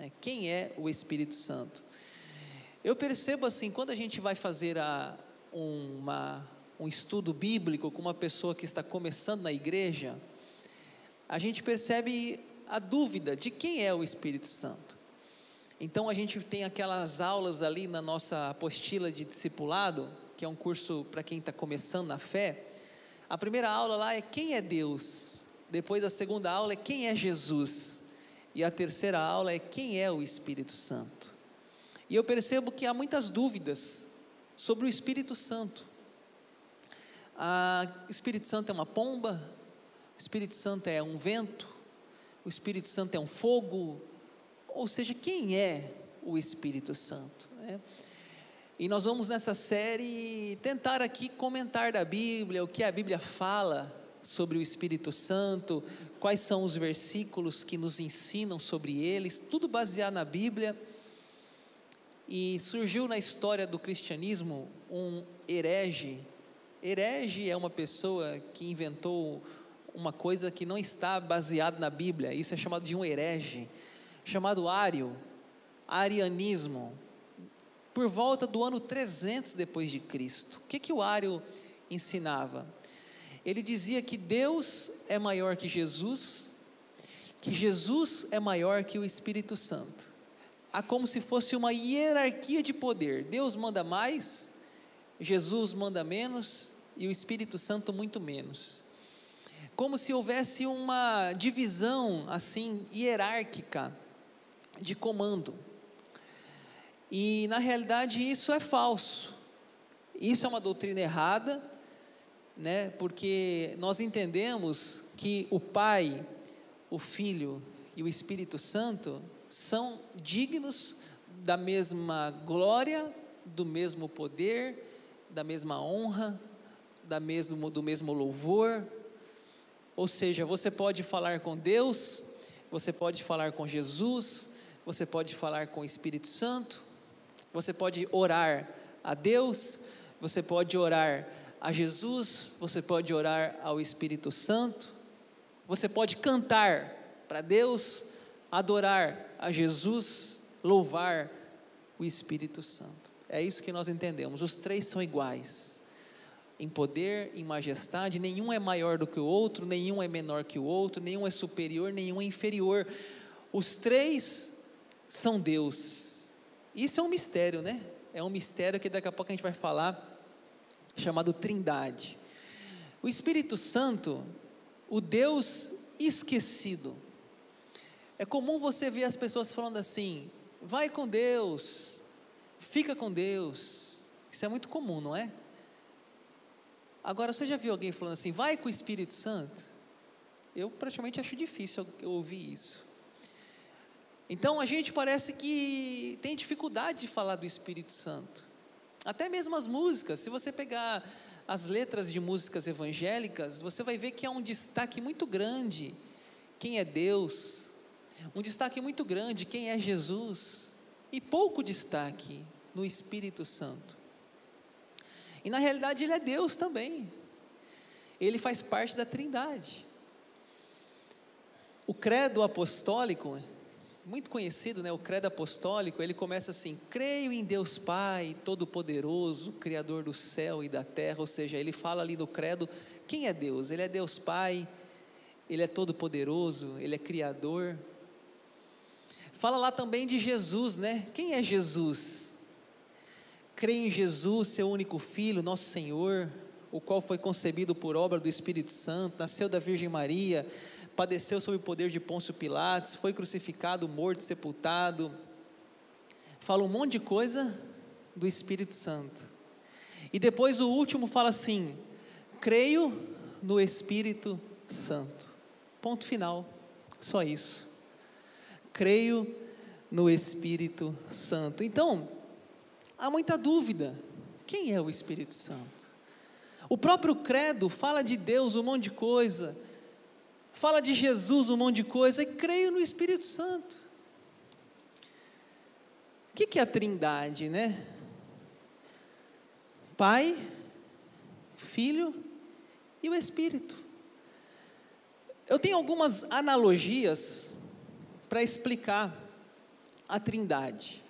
Né? Quem é o Espírito Santo? Eu percebo assim, quando a gente vai fazer a, uma, um estudo bíblico com uma pessoa que está começando na igreja, a gente percebe a dúvida de quem é o Espírito Santo. Então a gente tem aquelas aulas ali na nossa apostila de discipulado, que é um curso para quem está começando na fé. A primeira aula lá é quem é Deus. Depois a segunda aula é quem é Jesus. E a terceira aula é quem é o Espírito Santo. E eu percebo que há muitas dúvidas sobre o Espírito Santo. O Espírito Santo é uma pomba? O Espírito Santo é um vento? O Espírito Santo é um fogo? Ou seja, quem é o Espírito Santo? Né? E nós vamos nessa série tentar aqui comentar da Bíblia, o que a Bíblia fala sobre o Espírito Santo, quais são os versículos que nos ensinam sobre eles, tudo baseado na Bíblia. E surgiu na história do cristianismo um herege. Herege é uma pessoa que inventou uma coisa que não está baseada na Bíblia. Isso é chamado de um herege, chamado Ário, arianismo. Por volta do ano 300 depois de Cristo. O que que o Ário ensinava? Ele dizia que Deus é maior que Jesus, que Jesus é maior que o Espírito Santo há como se fosse uma hierarquia de poder. Deus manda mais, Jesus manda menos e o Espírito Santo muito menos. Como se houvesse uma divisão assim hierárquica de comando. E na realidade isso é falso. Isso é uma doutrina errada, né? Porque nós entendemos que o Pai, o Filho e o Espírito Santo são dignos da mesma glória, do mesmo poder, da mesma honra, da mesmo, do mesmo louvor. Ou seja, você pode falar com Deus, você pode falar com Jesus, você pode falar com o Espírito Santo, você pode orar a Deus, você pode orar a Jesus, você pode orar ao Espírito Santo, você pode cantar para Deus, adorar a Jesus, louvar o Espírito Santo. É isso que nós entendemos. Os três são iguais. Em poder, em majestade, nenhum é maior do que o outro, nenhum é menor que o outro, nenhum é superior, nenhum é inferior. Os três são Deus. Isso é um mistério, né? É um mistério que daqui a pouco a gente vai falar, chamado Trindade. O Espírito Santo, o Deus esquecido. É comum você ver as pessoas falando assim: vai com Deus, fica com Deus. Isso é muito comum, não é? Agora, você já viu alguém falando assim: vai com o Espírito Santo? Eu praticamente acho difícil eu ouvir isso. Então a gente parece que tem dificuldade de falar do Espírito Santo. Até mesmo as músicas, se você pegar as letras de músicas evangélicas, você vai ver que há um destaque muito grande. Quem é Deus? um destaque muito grande quem é Jesus e pouco destaque no Espírito Santo. E na realidade ele é Deus também. Ele faz parte da Trindade. O credo apostólico, muito conhecido, né? O credo apostólico, ele começa assim: "Creio em Deus Pai, todo-poderoso, criador do céu e da terra", ou seja, ele fala ali do credo, quem é Deus? Ele é Deus Pai, ele é todo-poderoso, ele é criador, Fala lá também de Jesus, né? Quem é Jesus? Crê em Jesus, seu único filho, nosso Senhor, o qual foi concebido por obra do Espírito Santo, nasceu da Virgem Maria, padeceu sob o poder de Pôncio Pilatos, foi crucificado, morto, sepultado. Fala um monte de coisa do Espírito Santo. E depois o último fala assim: creio no Espírito Santo. Ponto final. Só isso creio no Espírito Santo. Então, há muita dúvida: quem é o Espírito Santo? O próprio credo fala de Deus um monte de coisa, fala de Jesus um monte de coisa, e creio no Espírito Santo. O que é a trindade, né? Pai, Filho e o Espírito. Eu tenho algumas analogias para explicar a Trindade.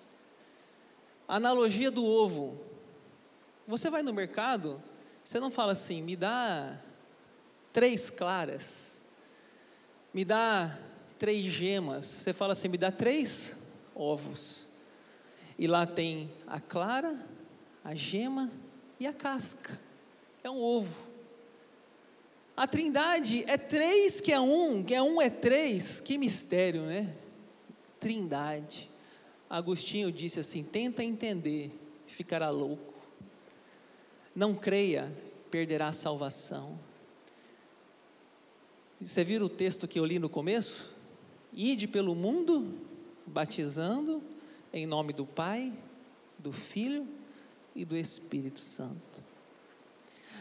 A analogia do ovo. Você vai no mercado, você não fala assim, me dá três claras, me dá três gemas. Você fala assim, me dá três ovos. E lá tem a clara, a gema e a casca. É um ovo. A trindade é três que é um, que é um é três, que mistério, né? Trindade. Agostinho disse assim: tenta entender, ficará louco. Não creia, perderá a salvação. Você viu o texto que eu li no começo? Ide pelo mundo, batizando em nome do Pai, do Filho e do Espírito Santo.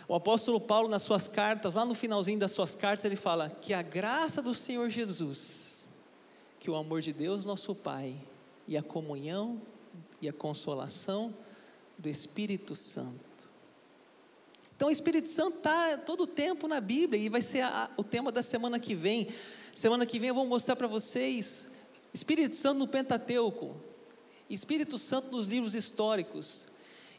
O apóstolo Paulo, nas suas cartas, lá no finalzinho das suas cartas, ele fala que a graça do Senhor Jesus, que o amor de Deus, nosso Pai, e a comunhão e a consolação do Espírito Santo. Então, o Espírito Santo está todo o tempo na Bíblia e vai ser a, o tema da semana que vem. Semana que vem eu vou mostrar para vocês Espírito Santo no Pentateuco, Espírito Santo nos livros históricos,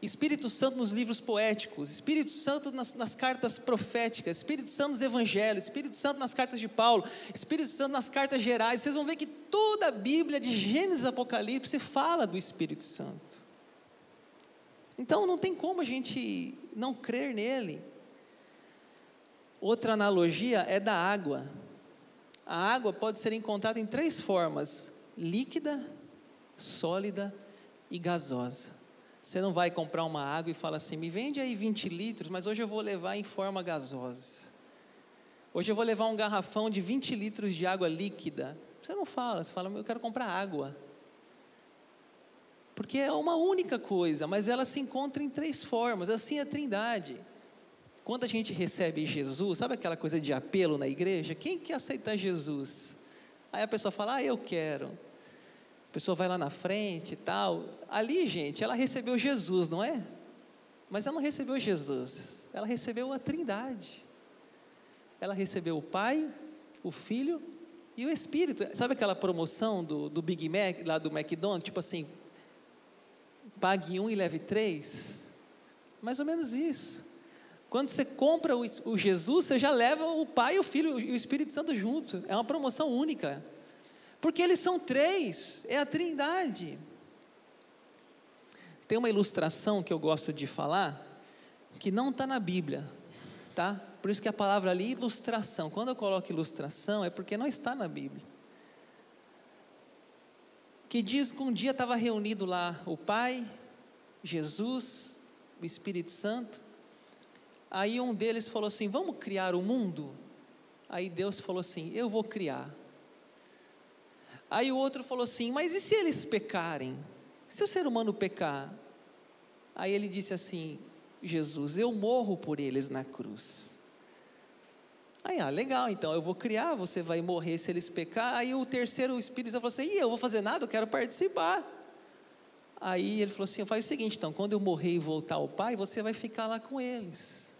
Espírito Santo nos livros poéticos, Espírito Santo nas, nas, cartas proféticas, Espírito Santo nos evangelhos, Espírito Santo nas cartas de Paulo, Espírito Santo nas cartas gerais. Vocês vão ver que toda a Bíblia, de Gênesis a Apocalipse, fala do Espírito Santo. Então não tem como a gente não crer nele. Outra analogia é da água. A água pode ser encontrada em três formas: líquida, sólida e gasosa. Você não vai comprar uma água e fala assim: me vende aí 20 litros, mas hoje eu vou levar em forma gasosa. Hoje eu vou levar um garrafão de 20 litros de água líquida. Você não fala, você fala: eu quero comprar água. Porque é uma única coisa, mas ela se encontra em três formas, assim é a trindade. Quando a gente recebe Jesus, sabe aquela coisa de apelo na igreja? Quem quer aceitar Jesus? Aí a pessoa fala: ah, eu quero a pessoa vai lá na frente e tal. Ali, gente, ela recebeu Jesus, não é? Mas ela não recebeu Jesus, ela recebeu a Trindade. Ela recebeu o Pai, o Filho e o Espírito. Sabe aquela promoção do, do Big Mac, lá do McDonald's? Tipo assim, pague um e leve três? Mais ou menos isso. Quando você compra o, Jesus, você já leva o Pai, o Filho e o Espírito Santo junto. É uma promoção única. Porque eles são três, é a trindade. Tem uma ilustração que eu gosto de falar, que não está na Bíblia, tá? Por isso que a palavra ali, ilustração. Quando eu coloco ilustração, é porque não está na Bíblia. Que diz que um dia estava reunido lá o Pai, Jesus, o Espírito Santo. Aí um deles falou assim: Vamos criar o mundo? Aí Deus falou assim: Eu vou criar. Aí o outro falou assim: Mas e se eles pecarem? Se o ser humano pecar? Aí ele disse assim: Jesus, eu morro por eles na cruz. Aí, ah, legal, então eu vou criar, você vai morrer se eles pecar. Aí o terceiro Espírito falou assim: eu vou fazer nada, eu quero participar. Aí ele falou assim: faz o seguinte, então, quando eu morrer e voltar ao Pai, você vai ficar lá com eles.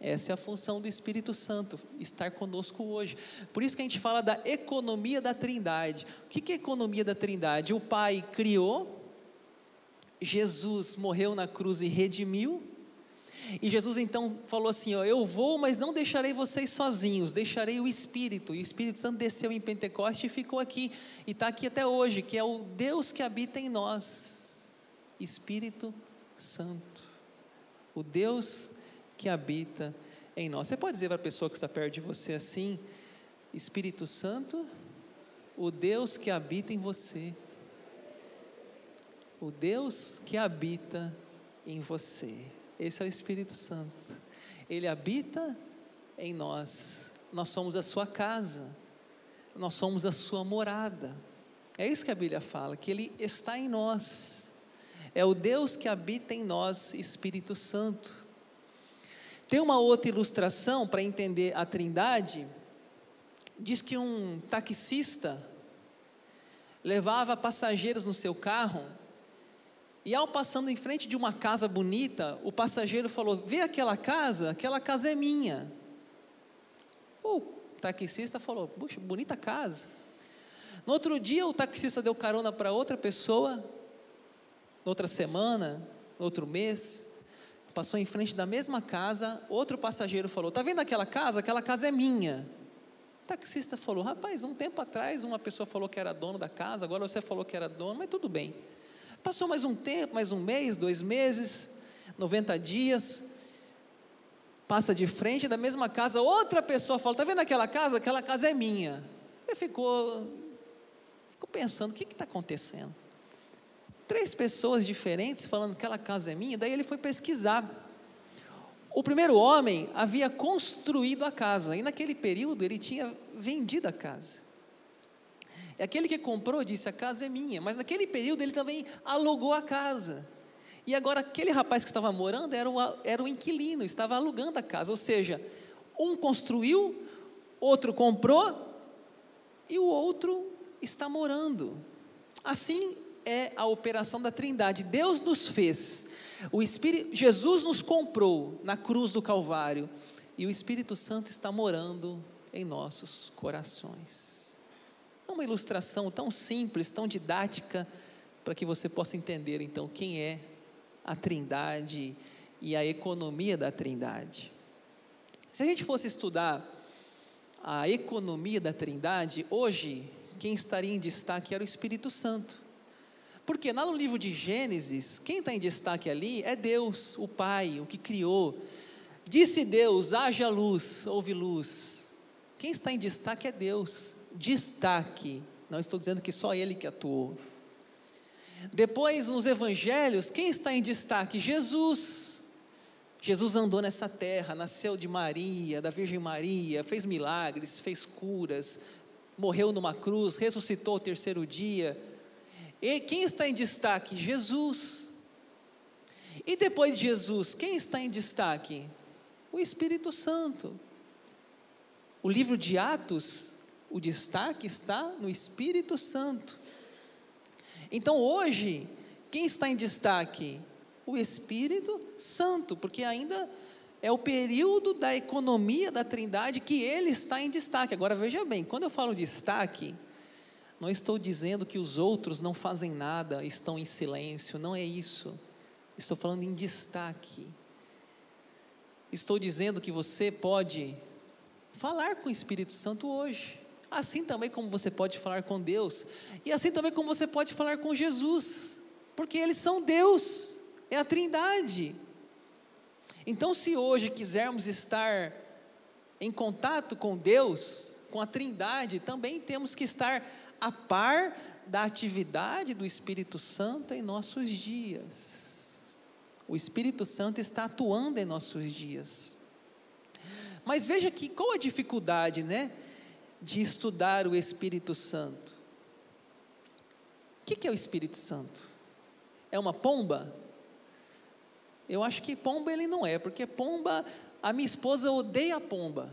Essa é a função do Espírito Santo, estar conosco hoje. Por isso que a gente fala da economia da Trindade. O que é economia da Trindade? O Pai criou, Jesus morreu na cruz e redimiu, e Jesus então falou assim: ó, Eu vou, mas não deixarei vocês sozinhos, deixarei o Espírito. E o Espírito Santo desceu em Pentecoste e ficou aqui, e está aqui até hoje, que é o Deus que habita em nós, Espírito Santo. O Deus que habita em nós. Você pode dizer para a pessoa que está perto de você assim: Espírito Santo, o Deus que habita em você. O Deus que habita em você. Esse é o Espírito Santo. Ele habita em nós. Nós somos a sua casa. Nós somos a sua morada. É isso que a Bíblia fala, que ele está em nós. É o Deus que habita em nós, Espírito Santo. Tem uma outra ilustração para entender a Trindade. Diz que um taxista levava passageiros no seu carro e ao passando em frente de uma casa bonita, o passageiro falou: "Vê aquela casa? Aquela casa é minha". O taxista falou: "Puxa, bonita casa". No outro dia, o taxista deu carona para outra pessoa, outra semana, outro mês, passou em frente da mesma casa, outro passageiro falou: Está vendo aquela casa? Aquela casa é minha. O taxista falou: Rapaz, um tempo atrás uma pessoa falou que era dono da casa, agora você falou que era dono, mas tudo bem. Passou mais um tempo, mais um mês, dois meses, 90 dias, passa de frente da mesma casa, outra pessoa fala: Está vendo aquela casa? Aquela casa é minha. Ele ficou, ficou pensando: O que está acontecendo? Três pessoas diferentes falando que aquela casa é minha, daí ele foi pesquisar. O primeiro homem havia construído a casa, e naquele período ele tinha vendido a casa. Aquele que comprou disse: A casa é minha, mas naquele período ele também alugou a casa. E agora aquele rapaz que estava morando era o, era o inquilino, estava alugando a casa. Ou seja, um construiu, outro comprou e o outro está morando. Assim é a operação da Trindade. Deus nos fez, o Espírito, Jesus nos comprou na cruz do Calvário e o Espírito Santo está morando em nossos corações. É uma ilustração tão simples, tão didática, para que você possa entender então quem é a Trindade e a economia da Trindade. Se a gente fosse estudar a economia da Trindade, hoje quem estaria em destaque era o Espírito Santo. Porque lá no livro de Gênesis, quem está em destaque ali é Deus, o Pai, o que criou. Disse Deus: haja luz, houve luz. Quem está em destaque é Deus. Destaque. Não estou dizendo que só Ele que atuou. Depois, nos evangelhos, quem está em destaque? Jesus. Jesus andou nessa terra, nasceu de Maria, da Virgem Maria, fez milagres, fez curas, morreu numa cruz, ressuscitou ao terceiro dia e quem está em destaque? Jesus. E depois de Jesus, quem está em destaque? O Espírito Santo. O livro de Atos, o destaque está no Espírito Santo. Então hoje, quem está em destaque? O Espírito Santo, porque ainda é o período da economia da Trindade que ele está em destaque. Agora veja bem, quando eu falo destaque, não estou dizendo que os outros não fazem nada, estão em silêncio, não é isso. Estou falando em destaque. Estou dizendo que você pode falar com o Espírito Santo hoje, assim também como você pode falar com Deus, e assim também como você pode falar com Jesus, porque eles são Deus, é a Trindade. Então, se hoje quisermos estar em contato com Deus, com a Trindade, também temos que estar a par da atividade do Espírito Santo em nossos dias. O Espírito Santo está atuando em nossos dias. Mas veja que qual a dificuldade, né, de estudar o Espírito Santo? O que é o Espírito Santo? É uma pomba? Eu acho que pomba ele não é, porque pomba, a minha esposa odeia pomba.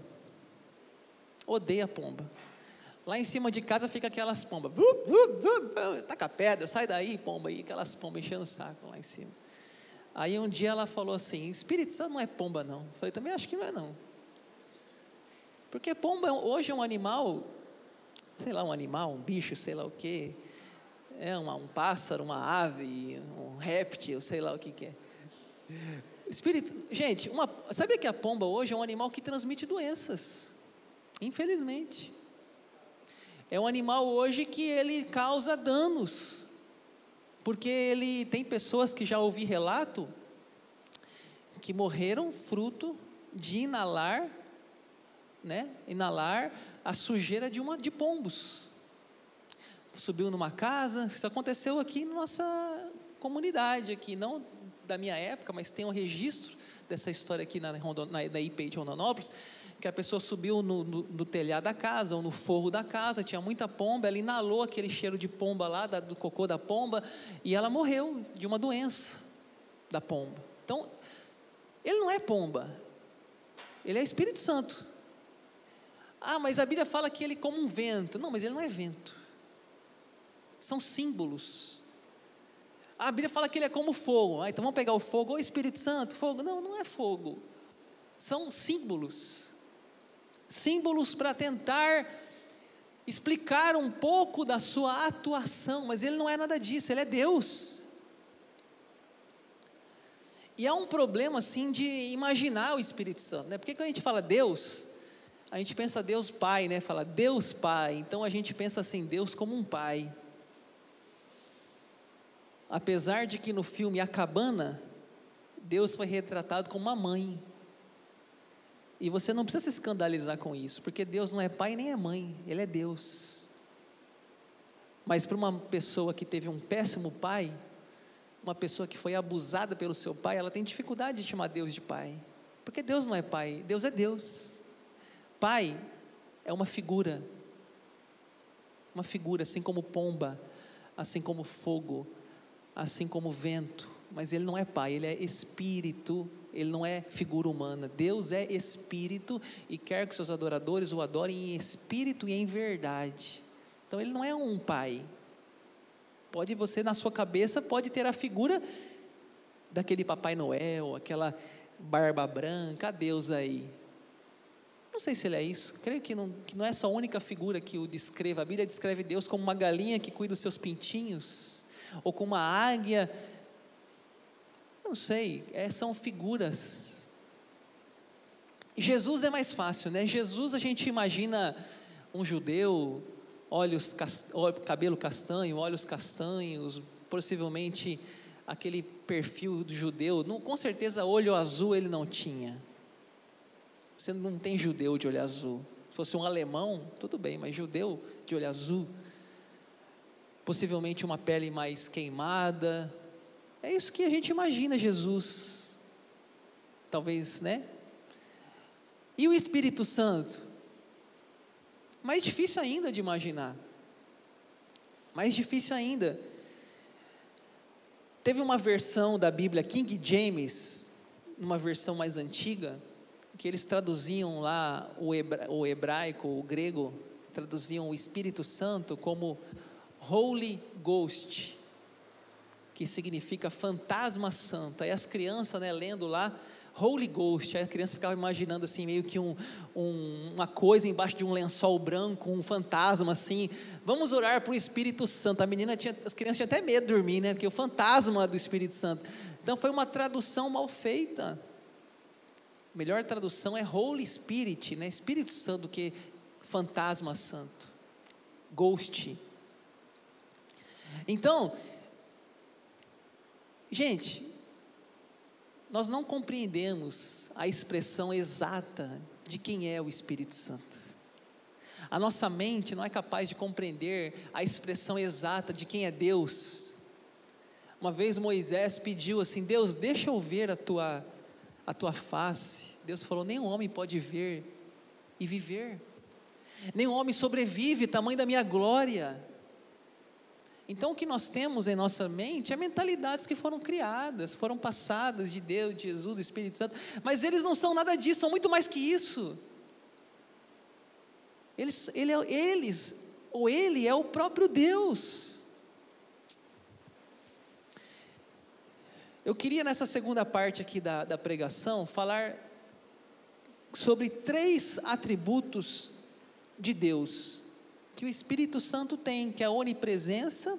Odeia pomba. Lá em cima de casa fica aquelas pombas. Taca pedra, sai daí, pomba aí, aquelas pombas enchendo o saco lá em cima. Aí um dia ela falou assim: Espírito Santo não é pomba, não. Eu falei, também acho que não é, não. Porque pomba hoje é um animal, sei lá, um animal, um bicho, sei lá o quê. É uma, um pássaro, uma ave, um réptil, sei lá o que, que é. Espírito, gente, uma, sabia que a pomba hoje é um animal que transmite doenças? Infelizmente. É um animal hoje que ele causa danos, porque ele tem pessoas que já ouvi relato que morreram fruto de inalar, né? Inalar a sujeira de uma de pombos. Subiu numa casa, isso aconteceu aqui na nossa comunidade aqui, não da minha época, mas tem um registro dessa história aqui na, na, na IP de Rondonópolis que a pessoa subiu no, no, no, telhado da casa ou no forro da casa, tinha muita pomba, ela inalou aquele cheiro de pomba lá, da, do cocô da pomba, e ela morreu de uma doença da pomba. Então, ele não é pomba, ele é Espírito Santo. Ah, mas a Bíblia fala que ele é como um vento. Não, mas ele não é vento. São símbolos. A Bíblia fala que ele é como fogo. Ah, então vamos pegar o fogo, o Espírito Santo, fogo. Não, não é fogo. São símbolos símbolos para tentar explicar um pouco da sua atuação, mas ele não é nada disso, ele é Deus. E há um problema assim de imaginar o Espírito Santo, né? Porque quando a gente fala Deus, a gente pensa Deus Pai, né? Fala Deus Pai. Então a gente pensa assim, Deus como um pai. Apesar de que no filme A Cabana, Deus foi retratado como uma mãe. E você não precisa se escandalizar com isso, porque Deus não é pai nem é mãe, Ele é Deus. Mas para uma pessoa que teve um péssimo pai, uma pessoa que foi abusada pelo seu pai, ela tem dificuldade de chamar Deus de pai, porque Deus não é pai, Deus é Deus. Pai é uma figura, uma figura, assim como pomba, assim como fogo, assim como vento, mas ele não é pai, ele é espírito, ele não é figura humana. Deus é espírito e quer que seus adoradores o adorem em espírito e em verdade. Então ele não é um pai. Pode você na sua cabeça pode ter a figura daquele Papai Noel, aquela barba branca, Deus aí. Não sei se ele é isso. Creio que não, que não é essa única figura que o descreva. A Bíblia descreve Deus como uma galinha que cuida dos seus pintinhos, ou como uma águia não sei, é, são figuras. Jesus é mais fácil, né? Jesus a gente imagina um judeu, olhos, cabelo castanho, olhos castanhos, possivelmente aquele perfil do judeu. Não, com certeza olho azul ele não tinha. Você não tem judeu de olho azul. Se fosse um alemão, tudo bem, mas judeu de olho azul. Possivelmente uma pele mais queimada, é isso que a gente imagina Jesus. Talvez, né? E o Espírito Santo? Mais difícil ainda de imaginar. Mais difícil ainda. Teve uma versão da Bíblia, King James, uma versão mais antiga, que eles traduziam lá o, hebra, o hebraico, o grego, traduziam o Espírito Santo como Holy Ghost que significa fantasma santo. Aí as crianças, né, lendo lá, Holy Ghost, aí a criança ficava imaginando assim, meio que um, um, uma coisa embaixo de um lençol branco, um fantasma assim. Vamos orar para o Espírito Santo. A menina tinha, as crianças tinham até medo de dormir, né? Porque o fantasma do Espírito Santo. Então foi uma tradução mal feita. Melhor tradução é Holy Spirit, né? Espírito Santo do que fantasma santo. Ghost. Então, Gente, nós não compreendemos a expressão exata de quem é o Espírito Santo. A nossa mente não é capaz de compreender a expressão exata de quem é Deus. Uma vez Moisés pediu assim: Deus, deixa eu ver a tua, a tua face. Deus falou: nenhum homem pode ver e viver, nenhum homem sobrevive, tamanho da minha glória. Então, o que nós temos em nossa mente é mentalidades que foram criadas, foram passadas de Deus, de Jesus, do Espírito Santo, mas eles não são nada disso, são muito mais que isso. Eles, ele, é, eles ou ele é o próprio Deus. Eu queria nessa segunda parte aqui da, da pregação falar sobre três atributos de Deus que o Espírito Santo tem, que é a onipresença,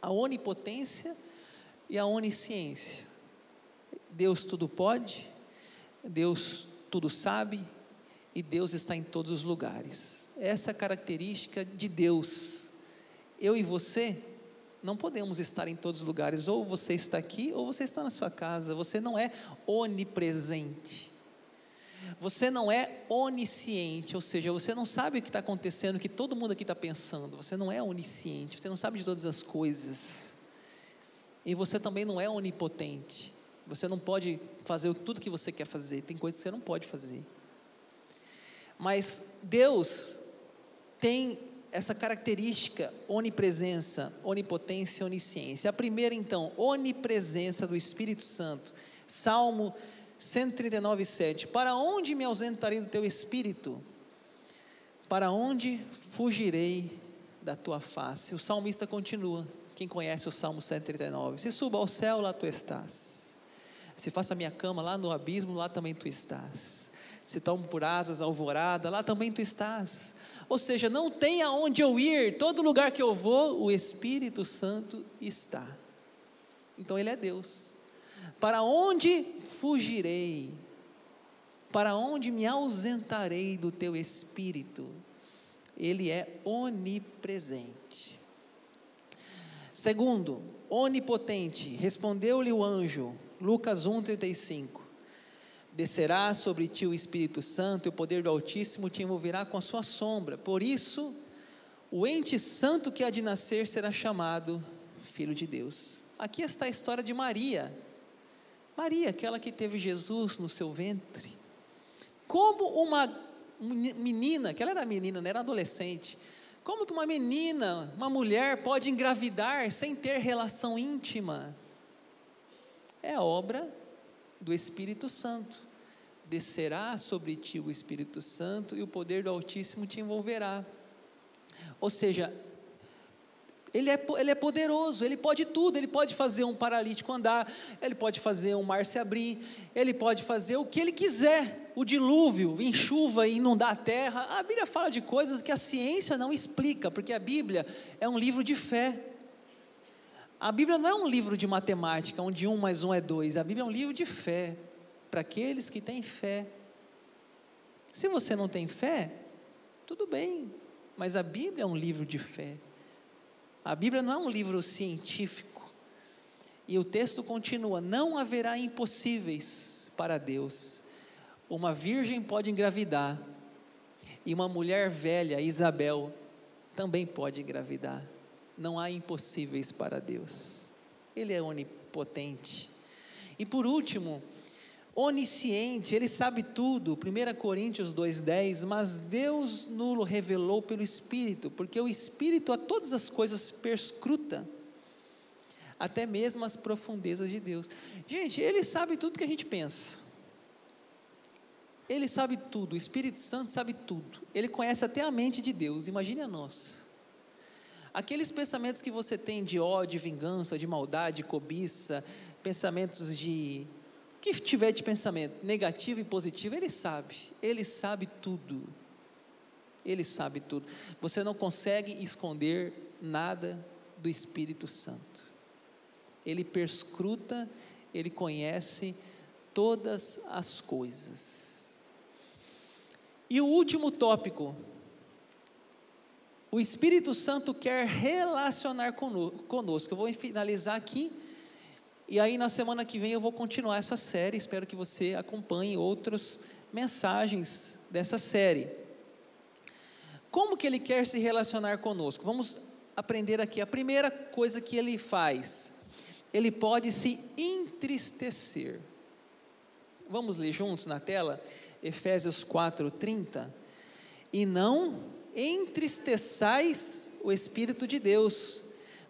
a onipotência e a onisciência. Deus tudo pode, Deus tudo sabe e Deus está em todos os lugares. Essa é característica de Deus. Eu e você não podemos estar em todos os lugares, ou você está aqui, ou você está na sua casa, você não é onipresente. Você não é onisciente, ou seja, você não sabe o que está acontecendo, o que todo mundo aqui está pensando. Você não é onisciente, você não sabe de todas as coisas. E você também não é onipotente. Você não pode fazer tudo que você quer fazer. Tem coisas que você não pode fazer. Mas Deus tem essa característica, onipresença, onipotência, onisciência. A primeira, então, onipresença do Espírito Santo. Salmo 139, 7. Para onde me ausentarei do teu espírito? Para onde fugirei da tua face? O salmista continua. Quem conhece o Salmo 139? Se suba ao céu, lá tu estás. Se faça a minha cama lá no abismo, lá também tu estás. Se tomo por asas alvorada, lá também tu estás. Ou seja, não tem aonde eu ir, todo lugar que eu vou, o Espírito Santo está. Então Ele é Deus. Para onde fugirei? Para onde me ausentarei do teu Espírito? Ele é onipresente. Segundo, onipotente, respondeu-lhe o anjo, Lucas 1,35 descerá sobre ti o Espírito Santo, e o poder do Altíssimo te envolverá com a sua sombra. Por isso, o ente santo que há de nascer será chamado Filho de Deus. Aqui está a história de Maria. Maria, aquela que teve Jesus no seu ventre. Como uma menina, que ela era menina, não era adolescente. Como que uma menina, uma mulher pode engravidar sem ter relação íntima? É obra do Espírito Santo descerá sobre ti o Espírito Santo e o poder do Altíssimo te envolverá. Ou seja, ele é, ele é poderoso, ele pode tudo, ele pode fazer um paralítico andar, ele pode fazer um mar se abrir, ele pode fazer o que ele quiser, o dilúvio, vir chuva e inundar a terra. A Bíblia fala de coisas que a ciência não explica, porque a Bíblia é um livro de fé. A Bíblia não é um livro de matemática, onde um mais um é dois, a Bíblia é um livro de fé para aqueles que têm fé. Se você não tem fé, tudo bem, mas a Bíblia é um livro de fé. A Bíblia não é um livro científico. E o texto continua: não haverá impossíveis para Deus. Uma virgem pode engravidar, e uma mulher velha, Isabel, também pode engravidar. Não há impossíveis para Deus. Ele é onipotente. E por último, onisciente, ele sabe tudo. 1 Coríntios 2,10, mas Deus nulo revelou pelo Espírito, porque o Espírito a todas as coisas perscruta, até mesmo as profundezas de Deus. Gente, ele sabe tudo que a gente pensa. Ele sabe tudo, o Espírito Santo sabe tudo. Ele conhece até a mente de Deus, imagine a nós. Aqueles pensamentos que você tem de ódio, de vingança, de maldade, cobiça, pensamentos de que tiver de pensamento negativo e positivo, ele sabe, ele sabe tudo. Ele sabe tudo. Você não consegue esconder nada do Espírito Santo. Ele perscruta, ele conhece todas as coisas. E o último tópico, o Espírito Santo quer relacionar conosco. Eu vou finalizar aqui e aí, na semana que vem, eu vou continuar essa série. Espero que você acompanhe outras mensagens dessa série. Como que ele quer se relacionar conosco? Vamos aprender aqui. A primeira coisa que ele faz, ele pode se entristecer. Vamos ler juntos na tela? Efésios 4:30. E não entristeçais o Espírito de Deus,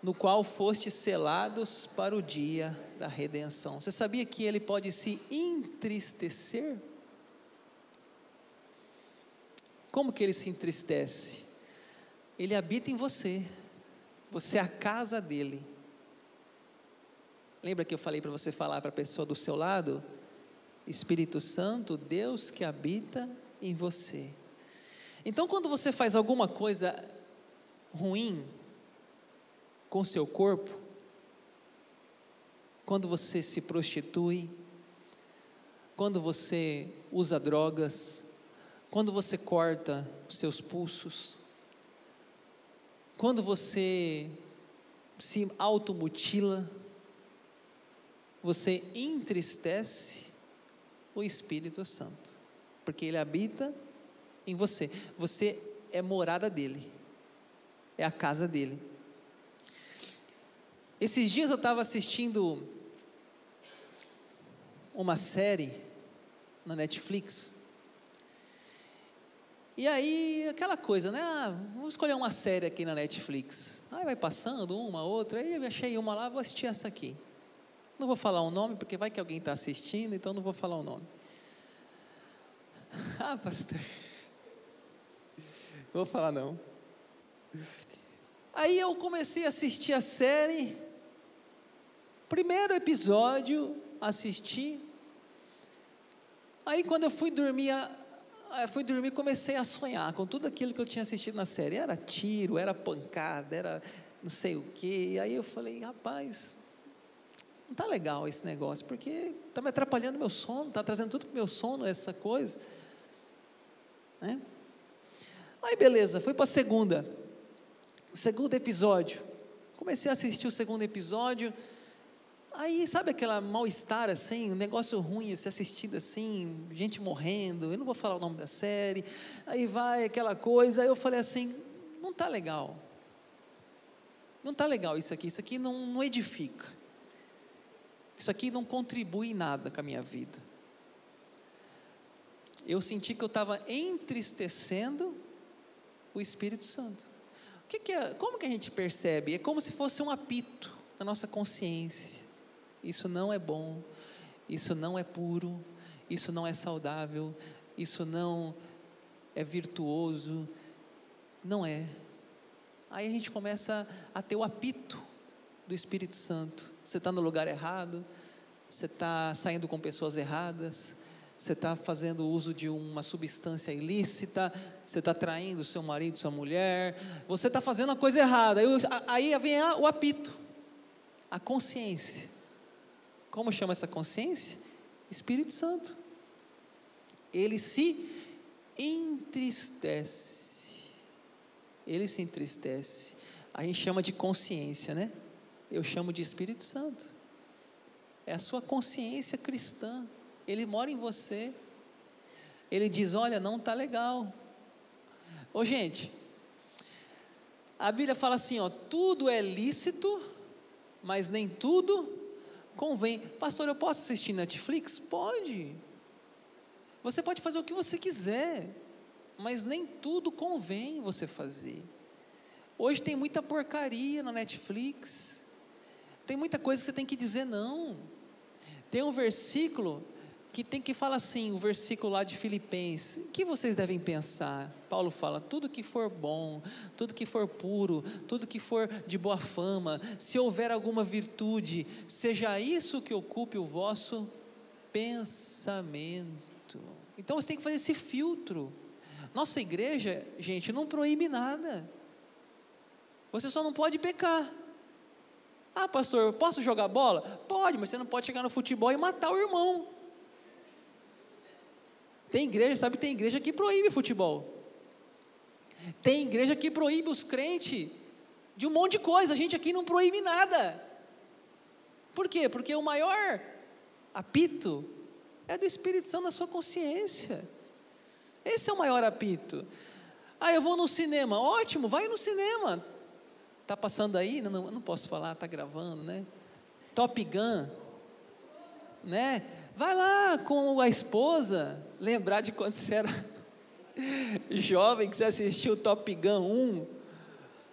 no qual fostes selados para o dia da redenção. Você sabia que ele pode se entristecer? Como que ele se entristece? Ele habita em você. Você é a casa dele. Lembra que eu falei para você falar para a pessoa do seu lado? Espírito Santo, Deus que habita em você. Então, quando você faz alguma coisa ruim, com seu corpo, quando você se prostitui, quando você usa drogas, quando você corta seus pulsos, quando você se automutila, você entristece o Espírito Santo, porque ele habita em você. Você é morada dele, é a casa dele. Esses dias eu estava assistindo uma série na Netflix. E aí, aquela coisa, né? Ah, vamos escolher uma série aqui na Netflix. Aí vai passando uma, outra, aí eu achei uma lá, vou assistir essa aqui. Não vou falar o nome, porque vai que alguém está assistindo, então não vou falar o nome. Ah, pastor. Não vou falar não. Aí eu comecei a assistir a série, Primeiro episódio, assisti. Aí quando eu fui dormir, Aí fui dormir comecei a sonhar com tudo aquilo que eu tinha assistido na série. Era tiro, era pancada, era não sei o quê. Aí eu falei, rapaz, não está legal esse negócio, porque está me atrapalhando meu sono, está trazendo tudo para o meu sono essa coisa. Né? Aí beleza, fui para a segunda. Segundo episódio. Comecei a assistir o segundo episódio. Aí, sabe aquela mal-estar assim, um negócio ruim, se assistido assim, gente morrendo, eu não vou falar o nome da série. Aí vai aquela coisa, aí eu falei assim, não está legal. Não está legal isso aqui, isso aqui não, não edifica. Isso aqui não contribui em nada com a minha vida. Eu senti que eu estava entristecendo o Espírito Santo. O que, que é? Como que a gente percebe? É como se fosse um apito na nossa consciência. Isso não é bom, isso não é puro, isso não é saudável, isso não é virtuoso. Não é. Aí a gente começa a ter o apito do Espírito Santo. Você está no lugar errado, você está saindo com pessoas erradas, você está fazendo uso de uma substância ilícita, você está traindo seu marido, sua mulher, você está fazendo a coisa errada. Aí, aí vem o apito, a consciência. Como chama essa consciência? Espírito Santo. Ele se entristece ele se entristece. A gente chama de consciência, né? Eu chamo de Espírito Santo. É a sua consciência cristã. Ele mora em você. Ele diz: Olha, não está legal. Ô, gente, a Bíblia fala assim: ó, tudo é lícito, mas nem tudo convém. Pastor, eu posso assistir Netflix? Pode. Você pode fazer o que você quiser mas nem tudo convém você fazer. Hoje tem muita porcaria na Netflix, tem muita coisa que você tem que dizer não. Tem um versículo que tem que falar assim, o versículo lá de Filipenses, que vocês devem pensar? Paulo fala, tudo que for bom, tudo que for puro, tudo que for de boa fama, se houver alguma virtude, seja isso que ocupe o vosso pensamento. Então você tem que fazer esse filtro. Nossa igreja, gente, não proíbe nada. Você só não pode pecar. Ah, pastor, posso jogar bola? Pode, mas você não pode chegar no futebol e matar o irmão. Tem igreja, sabe, tem igreja que proíbe futebol. Tem igreja que proíbe os crentes de um monte de coisa. A gente aqui não proíbe nada. Por quê? Porque o maior apito é do Espírito Santo na sua consciência. Esse é o maior apito. Ah, eu vou no cinema. Ótimo, vai no cinema. Tá passando aí? Não, não, não posso falar, tá gravando, né? Top Gun, né? Vai lá com a esposa, lembrar de quando você era jovem, que você assistiu Top Gun 1.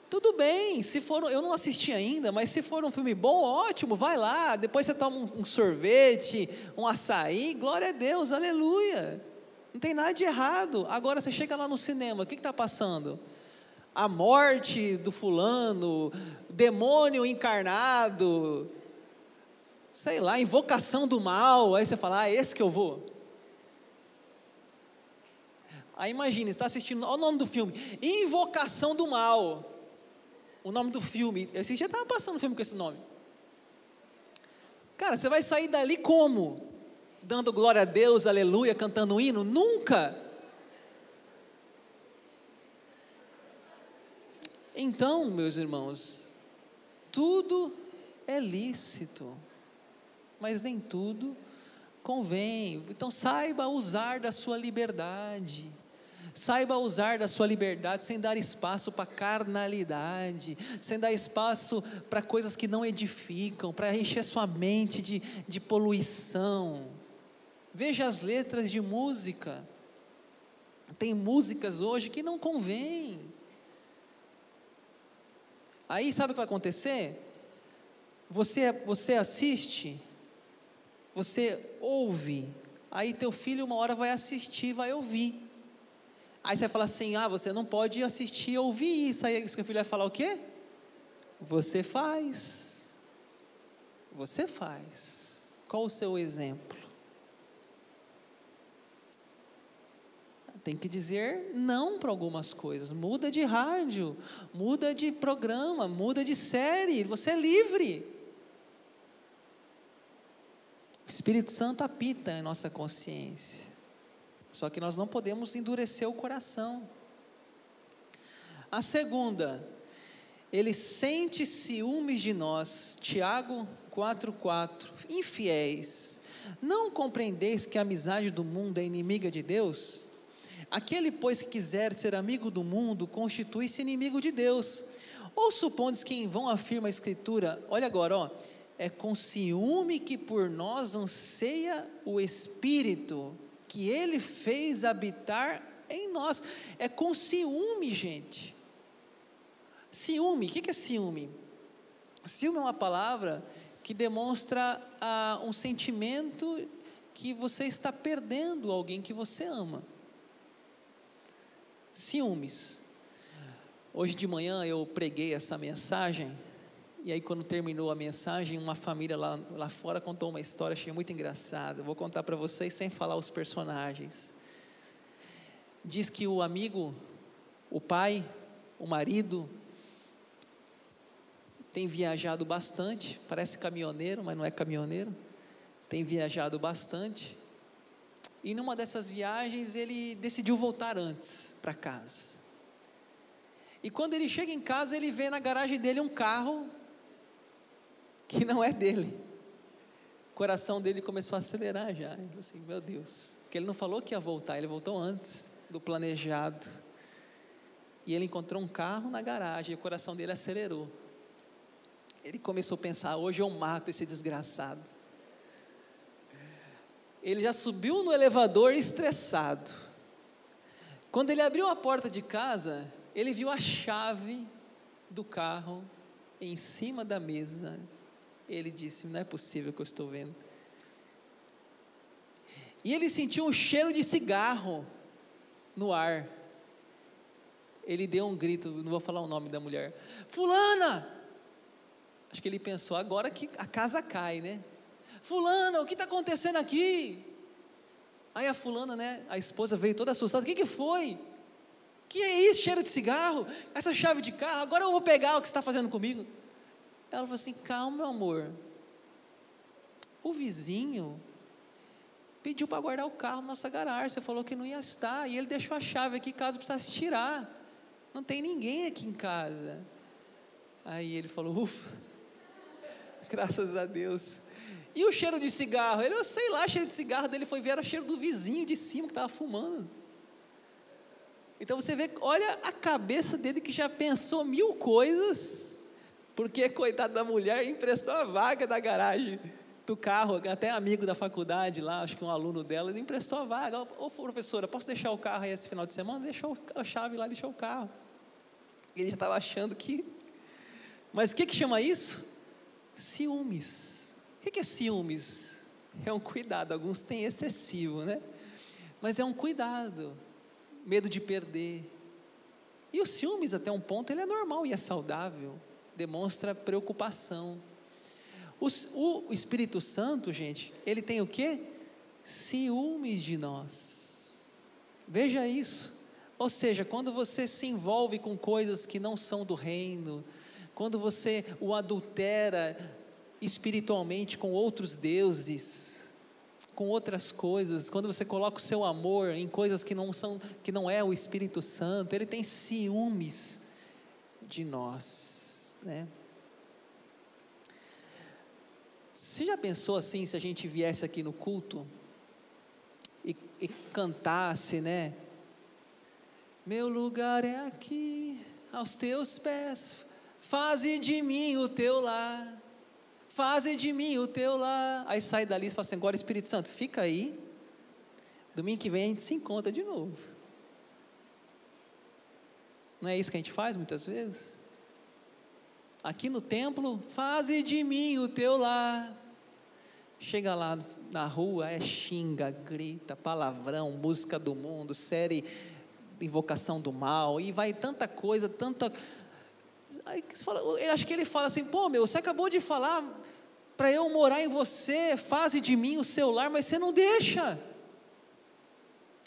Tudo bem, se for, eu não assisti ainda, mas se for um filme bom, ótimo, vai lá, depois você toma um, um sorvete, um açaí, glória a Deus, aleluia. Não tem nada de errado. Agora você chega lá no cinema, o que está passando? A morte do fulano, demônio encarnado, sei lá, invocação do mal. Aí você fala, ah, esse que eu vou. Aí imagine, está assistindo, olha o nome do filme, Invocação do Mal. O nome do filme, esse já estava passando filme com esse nome. Cara, você vai sair dali como? dando glória a Deus, aleluia, cantando um hino? Nunca. Então, meus irmãos, tudo é lícito, mas nem tudo convém. Então, saiba usar da sua liberdade. Saiba usar da sua liberdade sem dar espaço para carnalidade, sem dar espaço para coisas que não edificam, para encher sua mente de, de poluição. Veja as letras de música. Tem músicas hoje que não convém. Aí sabe o que vai acontecer? Você, você assiste, você ouve, aí teu filho uma hora vai assistir, vai ouvir. Aí você vai falar assim: ah, você não pode assistir ouvir isso. Aí seu filho vai falar o quê? Você faz. Você faz. Qual o seu exemplo? tem que dizer não para algumas coisas. Muda de rádio, muda de programa, muda de série. Você é livre. O Espírito Santo apita em nossa consciência. Só que nós não podemos endurecer o coração. A segunda, ele sente ciúmes de nós. Tiago 4,4. Infiéis, não compreendeis que a amizade do mundo é inimiga de Deus? Aquele, pois, que quiser ser amigo do mundo, constitui-se inimigo de Deus. Ou supondes que em vão afirma a Escritura, olha agora, ó, é com ciúme que por nós anseia o Espírito, que Ele fez habitar em nós. É com ciúme, gente. Ciúme, o que é ciúme? Ciúme é uma palavra que demonstra ah, um sentimento que você está perdendo alguém que você ama. Ciúmes. Hoje de manhã eu preguei essa mensagem, e aí quando terminou a mensagem, uma família lá, lá fora contou uma história, achei muito engraçada. Vou contar para vocês sem falar os personagens. Diz que o amigo, o pai, o marido, tem viajado bastante, parece caminhoneiro, mas não é caminhoneiro. Tem viajado bastante e numa dessas viagens ele decidiu voltar antes para casa. E quando ele chega em casa, ele vê na garagem dele um carro que não é dele. O coração dele começou a acelerar já. Ele falou assim: Meu Deus, porque ele não falou que ia voltar, ele voltou antes do planejado. E ele encontrou um carro na garagem, e o coração dele acelerou. Ele começou a pensar: Hoje eu mato esse desgraçado ele já subiu no elevador estressado. Quando ele abriu a porta de casa, ele viu a chave do carro em cima da mesa. Ele disse: Não é possível que eu estou vendo. E ele sentiu um cheiro de cigarro no ar. Ele deu um grito, não vou falar o nome da mulher. Fulana! Acho que ele pensou, agora que a casa cai, né? Fulana, o que está acontecendo aqui? Aí a fulana, né, a esposa veio toda assustada, o que, que foi? Que é isso, cheiro de cigarro? Essa chave de carro, agora eu vou pegar o que você está fazendo comigo. Ela falou assim, calma meu amor, o vizinho pediu para guardar o carro na nossa garagem, você falou que não ia estar, e ele deixou a chave aqui caso precisasse tirar, não tem ninguém aqui em casa. Aí ele falou, ufa, graças a Deus, e o cheiro de cigarro? Ele, eu sei lá, cheiro de cigarro dele foi ver, era cheiro do vizinho de cima que estava fumando. Então você vê, olha a cabeça dele que já pensou mil coisas, porque, coitado da mulher, emprestou a vaga da garagem do carro, até amigo da faculdade lá, acho que um aluno dela, ele emprestou a vaga. Ô professora, posso deixar o carro aí esse final de semana? Deixou a chave lá, deixou o carro. Ele já estava achando que. Mas o que, que chama isso? Ciúmes. O que é ciúmes? É um cuidado, alguns têm excessivo, né? Mas é um cuidado, medo de perder. E o ciúmes, até um ponto, ele é normal e é saudável, demonstra preocupação. O, o Espírito Santo, gente, ele tem o que? Ciúmes de nós. Veja isso. Ou seja, quando você se envolve com coisas que não são do reino, quando você o adultera, espiritualmente com outros deuses, com outras coisas, quando você coloca o seu amor em coisas que não são, que não é o Espírito Santo, ele tem ciúmes de nós, né? Você já pensou assim, se a gente viesse aqui no culto e, e cantasse, né? Meu lugar é aqui, aos teus pés, faze de mim o teu lar faze de mim o teu lá. Aí sai dali e fala assim: agora Espírito Santo, fica aí. Domingo que vem a gente se encontra de novo. Não é isso que a gente faz muitas vezes? Aqui no templo, faze de mim o teu lá. Chega lá na rua, é xinga, grita, palavrão, música do mundo, série invocação do mal, e vai tanta coisa, tanta. Aí, eu acho que ele fala assim: pô, meu, você acabou de falar para eu morar em você, faze de mim o seu lar, mas você não deixa.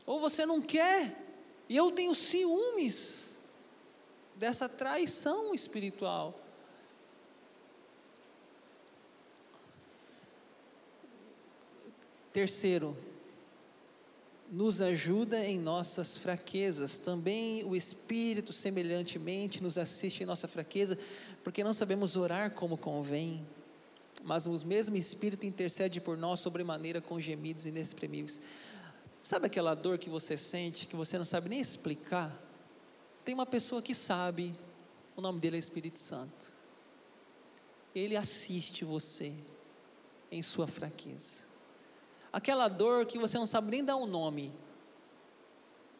Ou você não quer. E eu tenho ciúmes dessa traição espiritual. Terceiro, nos ajuda em nossas fraquezas. Também o Espírito, semelhantemente, nos assiste em nossa fraqueza, porque não sabemos orar como convém, mas o mesmo Espírito intercede por nós sobremaneira com gemidos inexprimíveis. Sabe aquela dor que você sente, que você não sabe nem explicar? Tem uma pessoa que sabe, o nome dele é Espírito Santo. Ele assiste você em sua fraqueza aquela dor que você não sabe nem dar um nome,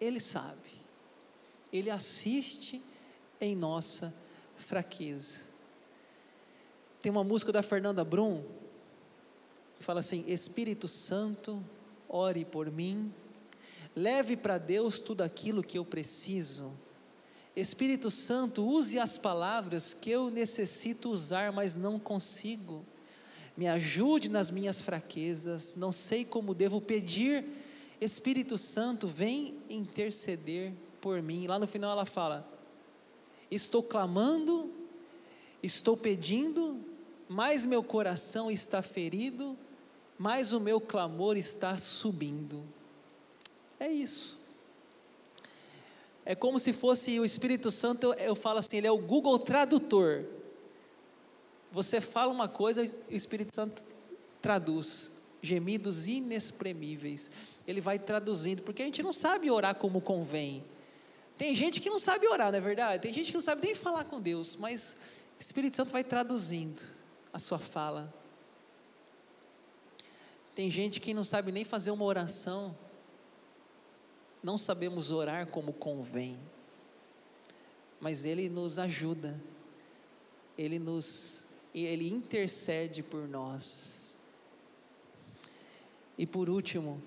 Ele sabe, Ele assiste em nossa fraqueza. Tem uma música da Fernanda Brum, que fala assim: Espírito Santo, ore por mim, leve para Deus tudo aquilo que eu preciso. Espírito Santo, use as palavras que eu necessito usar, mas não consigo me ajude nas minhas fraquezas, não sei como devo pedir. Espírito Santo, vem interceder por mim. Lá no final ela fala: Estou clamando, estou pedindo, mas meu coração está ferido, mas o meu clamor está subindo. É isso. É como se fosse o Espírito Santo, eu, eu falo assim, ele é o Google Tradutor você fala uma coisa, o Espírito Santo traduz. Gemidos inexprimíveis. Ele vai traduzindo, porque a gente não sabe orar como convém. Tem gente que não sabe orar, não é verdade? Tem gente que não sabe nem falar com Deus, mas o Espírito Santo vai traduzindo a sua fala. Tem gente que não sabe nem fazer uma oração. Não sabemos orar como convém. Mas Ele nos ajuda. Ele nos e Ele intercede por nós. E por último,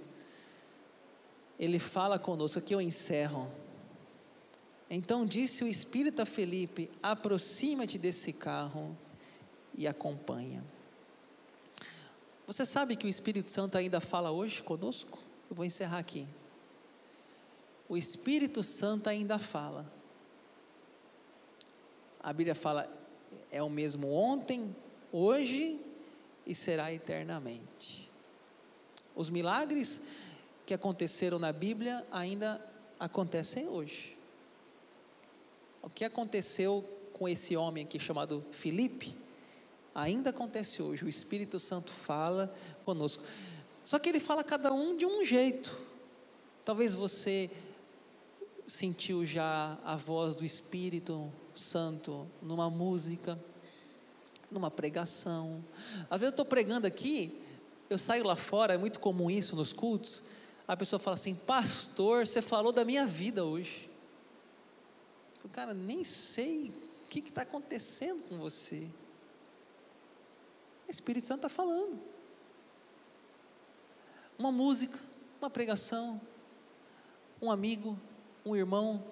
Ele fala conosco, aqui eu encerro. Então disse o Espírito a Felipe: aproxima-te desse carro e acompanha. Você sabe que o Espírito Santo ainda fala hoje conosco? Eu vou encerrar aqui. O Espírito Santo ainda fala. A Bíblia fala: é o mesmo ontem, hoje e será eternamente. Os milagres que aconteceram na Bíblia ainda acontecem hoje. O que aconteceu com esse homem aqui chamado Filipe, ainda acontece hoje. O Espírito Santo fala conosco. Só que ele fala cada um de um jeito. Talvez você sentiu já a voz do Espírito Santo numa música, numa pregação. Às vezes eu estou pregando aqui, eu saio lá fora, é muito comum isso nos cultos. A pessoa fala assim: Pastor, você falou da minha vida hoje. O cara, nem sei o que está acontecendo com você. O Espírito Santo está falando. Uma música, uma pregação, um amigo, um irmão,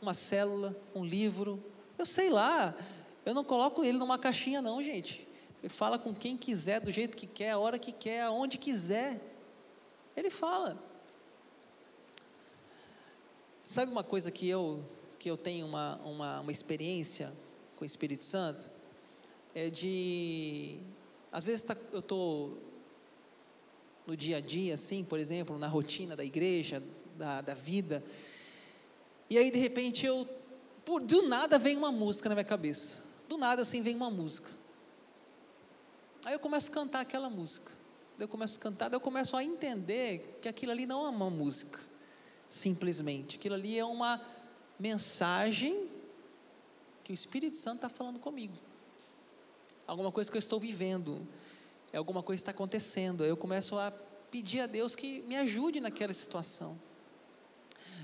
uma célula, um livro, eu sei lá, eu não coloco ele numa caixinha, não, gente. Ele fala com quem quiser, do jeito que quer, a hora que quer, aonde quiser. Ele fala. Sabe uma coisa que eu, que eu tenho uma, uma, uma experiência com o Espírito Santo? É de. Às vezes tá, eu estou no dia a dia, assim, por exemplo, na rotina da igreja, da, da vida, e aí de repente eu por, do nada vem uma música na minha cabeça. Do nada assim vem uma música. Aí eu começo a cantar aquela música. Daí eu começo a cantar, daí eu começo a entender que aquilo ali não é uma música, simplesmente. Aquilo ali é uma mensagem que o Espírito Santo está falando comigo. Alguma coisa que eu estou vivendo, é alguma coisa que está acontecendo. Aí eu começo a pedir a Deus que me ajude naquela situação.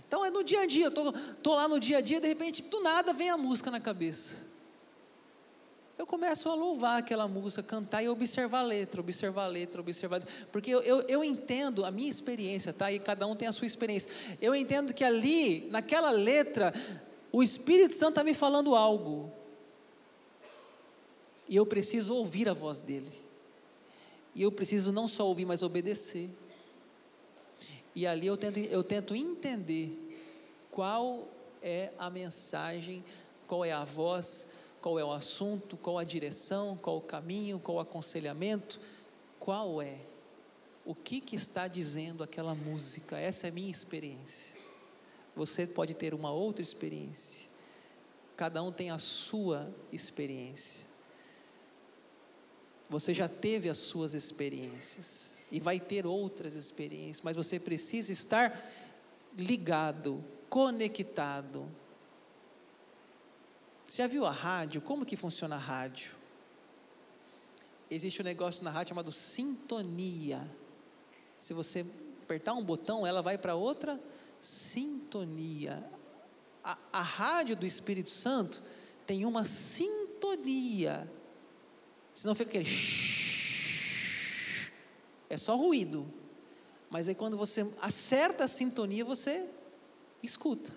Então é no dia a dia, eu tô, tô lá no dia a dia, de repente, do nada vem a música na cabeça. Eu começo a louvar aquela música, cantar e observar a letra, observar a letra, observar. Porque eu, eu, eu entendo a minha experiência, tá? E cada um tem a sua experiência. Eu entendo que ali, naquela letra, o Espírito Santo está me falando algo. E eu preciso ouvir a voz dele. E eu preciso não só ouvir, mas obedecer. E ali eu tento, eu tento entender qual é a mensagem, qual é a voz, qual é o assunto, qual a direção, qual o caminho, qual o aconselhamento, qual é, o que, que está dizendo aquela música, essa é a minha experiência. Você pode ter uma outra experiência, cada um tem a sua experiência. Você já teve as suas experiências e vai ter outras experiências, mas você precisa estar ligado, conectado. Você já viu a rádio? Como que funciona a rádio? Existe um negócio na rádio chamado sintonia. Se você apertar um botão, ela vai para outra sintonia. A, a rádio do Espírito Santo tem uma sintonia. Senão fica aquele. É só ruído. Mas aí quando você acerta a sintonia, você escuta.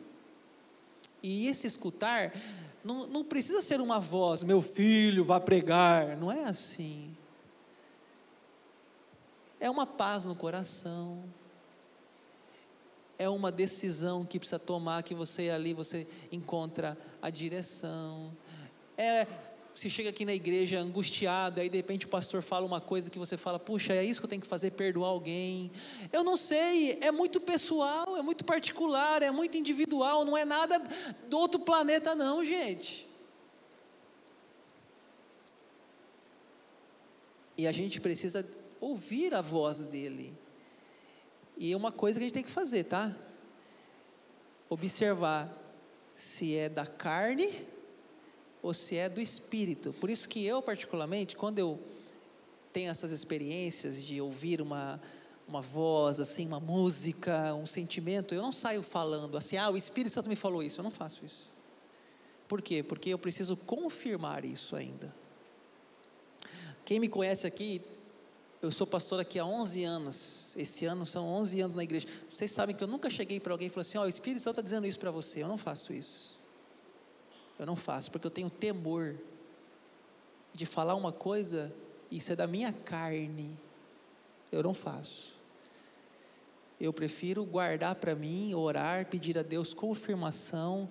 E esse escutar não, não precisa ser uma voz, meu filho, vá pregar. Não é assim. É uma paz no coração. É uma decisão que precisa tomar, que você ali você encontra a direção. É você chega aqui na igreja angustiado, aí de repente o pastor fala uma coisa que você fala, puxa, é isso que eu tenho que fazer, perdoar alguém. Eu não sei, é muito pessoal, é muito particular, é muito individual, não é nada do outro planeta, não, gente. E a gente precisa ouvir a voz dele. E uma coisa que a gente tem que fazer, tá? Observar se é da carne ou se é do espírito. Por isso que eu, particularmente, quando eu tenho essas experiências de ouvir uma, uma voz, assim, uma música, um sentimento, eu não saio falando assim, ah, o Espírito Santo me falou isso. Eu não faço isso. Por quê? Porque eu preciso confirmar isso ainda. Quem me conhece aqui, eu sou pastor aqui há 11 anos. Esse ano são 11 anos na igreja. Vocês sabem que eu nunca cheguei para alguém e falei assim: Ó, oh, o Espírito Santo está dizendo isso para você. Eu não faço isso. Eu não faço, porque eu tenho temor de falar uma coisa, isso é da minha carne. Eu não faço. Eu prefiro guardar para mim, orar, pedir a Deus confirmação,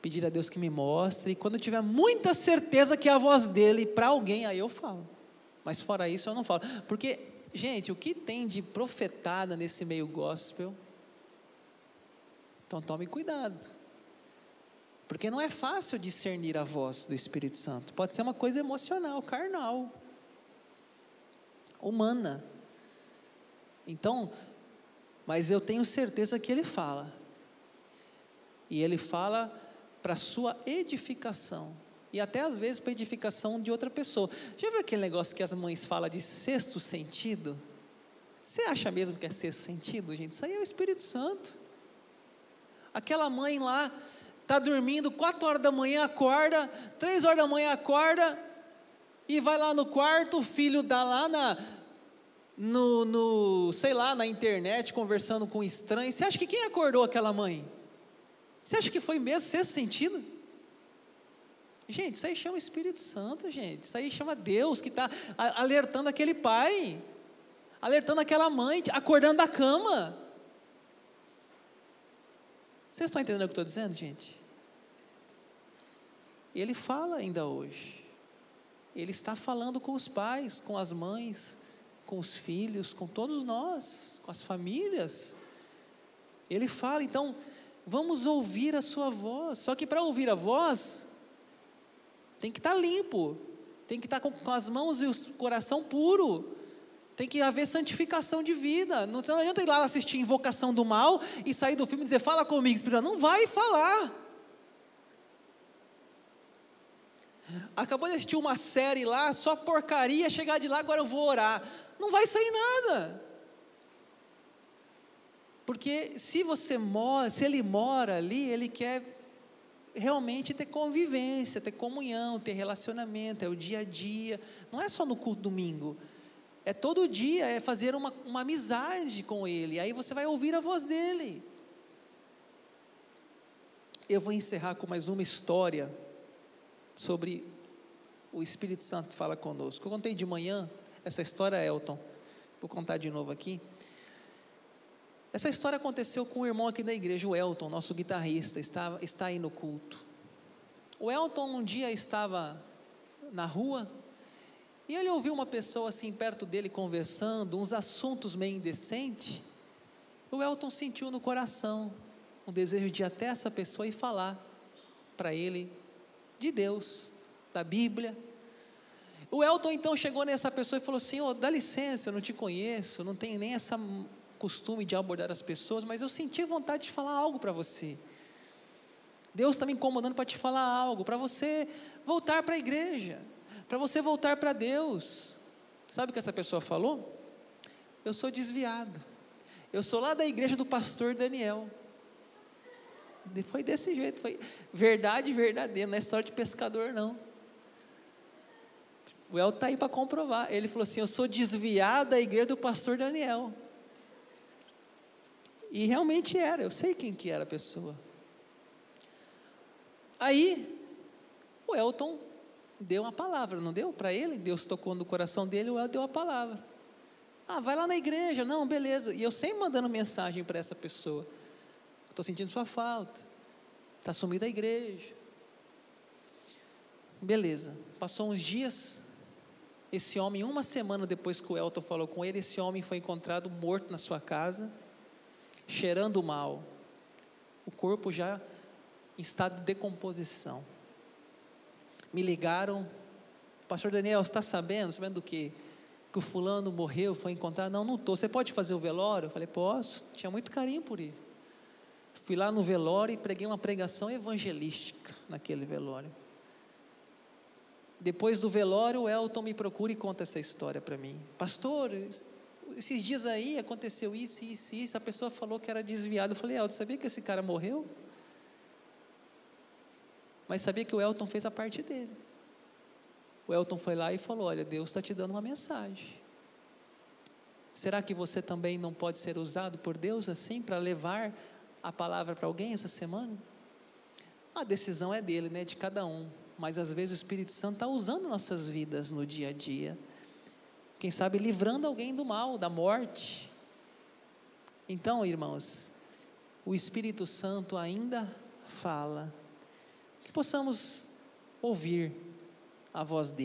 pedir a Deus que me mostre. E quando eu tiver muita certeza que é a voz dele para alguém, aí eu falo. Mas fora isso eu não falo. Porque, gente, o que tem de profetada nesse meio gospel? Então tome cuidado. Porque não é fácil discernir a voz do Espírito Santo. Pode ser uma coisa emocional, carnal, humana. Então, mas eu tenho certeza que ele fala. E ele fala para sua edificação. E até às vezes para edificação de outra pessoa. Já viu aquele negócio que as mães falam de sexto sentido? Você acha mesmo que é sexto sentido, gente? Isso aí é o Espírito Santo. Aquela mãe lá está dormindo, quatro horas da manhã acorda, três horas da manhã acorda, e vai lá no quarto, o filho dá lá na, no, no, sei lá, na internet, conversando com estranhos. Você acha que quem acordou aquela mãe? Você acha que foi mesmo sexto sentido? Gente, isso aí chama Espírito Santo, gente. Isso aí chama Deus que está alertando aquele pai, alertando aquela mãe, acordando da cama. Vocês estão entendendo o que eu estou dizendo, gente? Ele fala ainda hoje. Ele está falando com os pais, com as mães, com os filhos, com todos nós, com as famílias. Ele fala, então, vamos ouvir a sua voz. Só que para ouvir a voz, tem que estar tá limpo, tem que estar tá com, com as mãos e o coração puro. Tem que haver santificação de vida. Não, não adianta ir lá assistir Invocação do Mal e sair do filme e dizer, fala comigo, Espírito Não vai falar. Acabou de assistir uma série lá, só porcaria, chegar de lá, agora eu vou orar. Não vai sair nada. Porque se você mora, se ele mora ali, ele quer realmente ter convivência, ter comunhão, ter relacionamento, é o dia a dia. Não é só no culto domingo. É todo dia, é fazer uma, uma amizade com Ele. Aí você vai ouvir a voz dele. Eu vou encerrar com mais uma história sobre o Espírito Santo fala conosco. Eu contei de manhã essa história, Elton. Vou contar de novo aqui. Essa história aconteceu com um irmão aqui da igreja, o Elton, nosso guitarrista, está, está aí no culto. O Elton um dia estava na rua e ele ouviu uma pessoa assim perto dele conversando, uns assuntos meio indecentes. O Elton sentiu no coração um desejo de ir até essa pessoa e falar para ele de Deus, da Bíblia. O Elton então chegou nessa pessoa e falou assim: oh, dá licença, eu não te conheço, não tenho nem esse costume de abordar as pessoas, mas eu senti vontade de falar algo para você. Deus está me incomodando para te falar algo, para você voltar para a igreja, para você voltar para Deus. Sabe o que essa pessoa falou? Eu sou desviado. Eu sou lá da igreja do pastor Daniel. Foi desse jeito, foi verdade verdadeira, não é história de pescador, não. O El está aí para comprovar. Ele falou assim: Eu sou desviado da igreja do pastor Daniel. E realmente era, eu sei quem que era a pessoa. Aí, o Elton deu uma palavra, não deu? Para ele, Deus tocou no coração dele, o Elton deu a palavra. Ah, vai lá na igreja, não, beleza. E eu sempre mandando mensagem para essa pessoa. Estou sentindo sua falta. Está sumido da igreja. Beleza. Passou uns dias. Esse homem, uma semana depois que o Elton falou com ele, esse homem foi encontrado morto na sua casa, cheirando mal. O corpo já em estado de decomposição. Me ligaram, Pastor Daniel, você está sabendo? Sabendo do quê? Que o fulano morreu, foi encontrado? Não, não estou. Você pode fazer o velório? Eu falei, posso. Tinha muito carinho por ele. Fui lá no velório e preguei uma pregação evangelística naquele velório. Depois do velório, o Elton me procura e conta essa história para mim. Pastor, esses dias aí aconteceu isso, isso, isso. A pessoa falou que era desviado. Eu falei, Elton, sabia que esse cara morreu? Mas sabia que o Elton fez a parte dele. O Elton foi lá e falou: Olha, Deus está te dando uma mensagem. Será que você também não pode ser usado por Deus assim para levar a palavra para alguém essa semana? A decisão é dele, né? De cada um. Mas às vezes o Espírito Santo está usando nossas vidas no dia a dia. Quem sabe livrando alguém do mal, da morte. Então, irmãos, o Espírito Santo ainda fala possamos ouvir a voz dele.